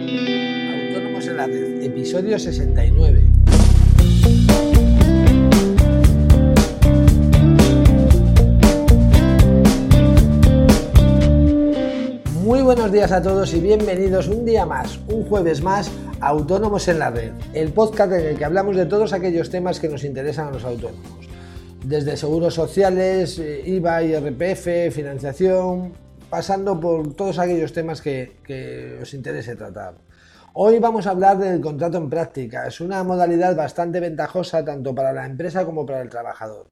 Autónomos en la red, episodio 69. Muy buenos días a todos y bienvenidos un día más, un jueves más, a Autónomos en la red, el podcast en el que hablamos de todos aquellos temas que nos interesan a los autónomos. Desde seguros sociales, eh, IVA, IRPF, financiación, pasando por todos aquellos temas que, os interese tratar. Hoy vamos a hablar del contrato en práctica. Es una modalidad bastante ventajosa tanto para la empresa como para el trabajador.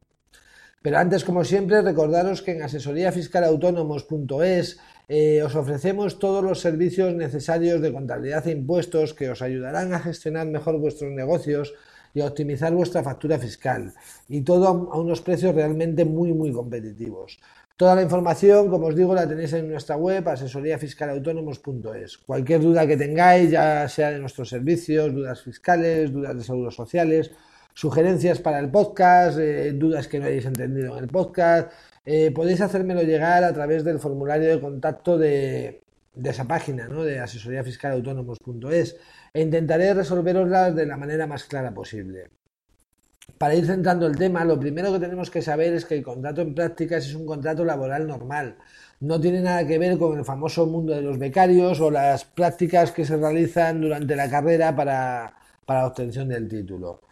Pero antes, como siempre, recordaros que en asesoríafiscalautónomos.es eh, os ofrecemos todos los servicios necesarios de contabilidad e impuestos que os ayudarán a gestionar mejor vuestros negocios y optimizar vuestra factura fiscal. Y todo a unos precios realmente muy, muy competitivos. Toda la información, como os digo, la tenéis en nuestra web asesoríafiscalautónomos.es. Cualquier duda que tengáis, ya sea de nuestros servicios, dudas fiscales, dudas de seguros sociales, sugerencias para el podcast, eh, dudas que no hayáis entendido en el podcast, eh, podéis hacérmelo llegar a través del formulario de contacto de, esa página, ¿no? de asesoríafiscalautónomos.es e intentaré resolveroslas de la manera más clara posible. Para ir centrando el tema, lo primero que tenemos que saber es que el contrato en prácticas es un contrato laboral normal. No tiene nada que ver con el famoso mundo de los becarios o las prácticas que se realizan durante la carrera para, la obtención del título.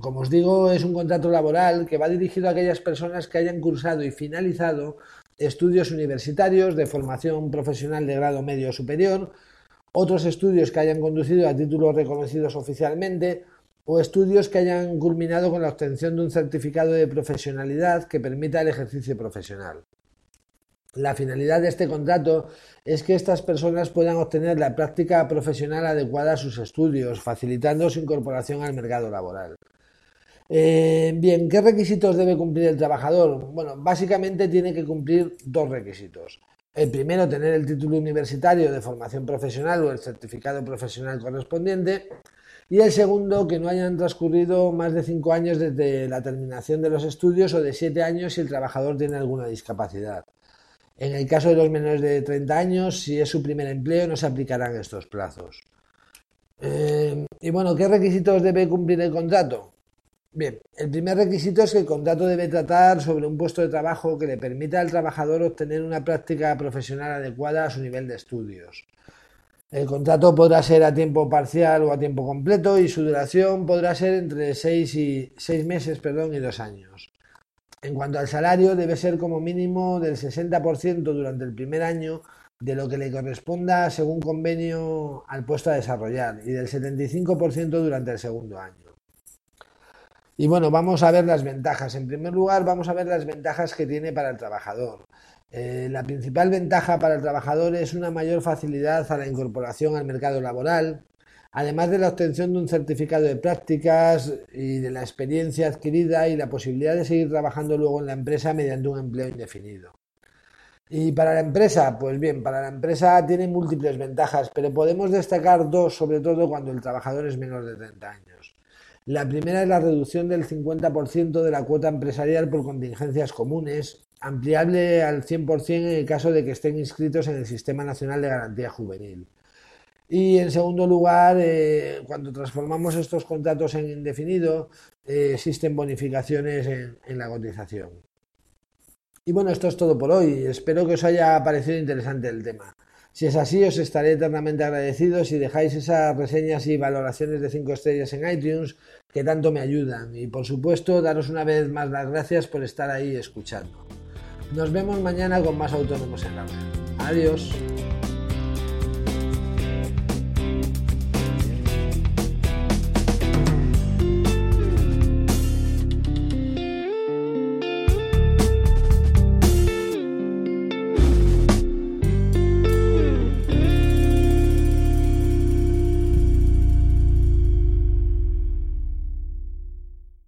Como os digo, es un contrato laboral que va dirigido a aquellas personas que hayan cursado y finalizado estudios universitarios de formación profesional de grado medio superior, otros estudios que hayan conducido a títulos reconocidos oficialmente, o estudios que hayan culminado con la obtención de un certificado de profesionalidad que permita el ejercicio profesional. La finalidad de este contrato es que estas personas puedan obtener la práctica profesional adecuada a sus estudios, facilitando su incorporación al mercado laboral. Eh, bien, ¿qué requisitos debe cumplir el trabajador? Bueno, básicamente tiene que cumplir dos requisitos. El primero, tener el título universitario de formación profesional o el certificado profesional correspondiente y el segundo, que no hayan transcurrido más de cinco años desde la terminación de los estudios o de siete años si el trabajador tiene alguna discapacidad. En el caso de los menores de 30 años, si es su primer empleo, no se aplicarán estos plazos. Eh, y bueno, ¿qué requisitos debe cumplir el contrato? Bien, el primer requisito es que el contrato debe tratar sobre un puesto de trabajo que le permita al trabajador obtener una práctica profesional adecuada a su nivel de estudios. El contrato podrá ser a tiempo parcial o a tiempo completo y su duración podrá ser entre seis, y, seis meses perdón, y dos años. En cuanto al salario, debe ser como mínimo del 60% durante el primer año de lo que le corresponda según convenio al puesto a desarrollar y del 75% durante el segundo año. Y bueno, vamos a ver las ventajas. En primer lugar, vamos a ver las ventajas que tiene para el trabajador. Eh, la principal ventaja para el trabajador es una mayor facilidad a la incorporación al mercado laboral, además de la obtención de un certificado de prácticas y de la experiencia adquirida y la posibilidad de seguir trabajando luego en la empresa mediante un empleo indefinido. Y para la empresa, pues bien, para la empresa tiene múltiples ventajas, pero podemos destacar dos, sobre todo cuando el trabajador es menor de 30 años. La primera es la reducción del 50% de la cuota empresarial por contingencias comunes, ampliable al 100% en el caso de que estén inscritos en el Sistema Nacional de Garantía Juvenil. Y en segundo lugar, eh, cuando transformamos estos contratos en indefinido, eh, existen bonificaciones en, la cotización. Y bueno, esto es todo por hoy. Espero que os haya parecido interesante el tema. Si es así, os estaré eternamente agradecido si dejáis esas reseñas y valoraciones de 5 estrellas en iTunes que tanto me ayudan. Y por supuesto, daros una vez más las gracias por estar ahí escuchando. Nos vemos mañana con más autónomos en la red. Adiós.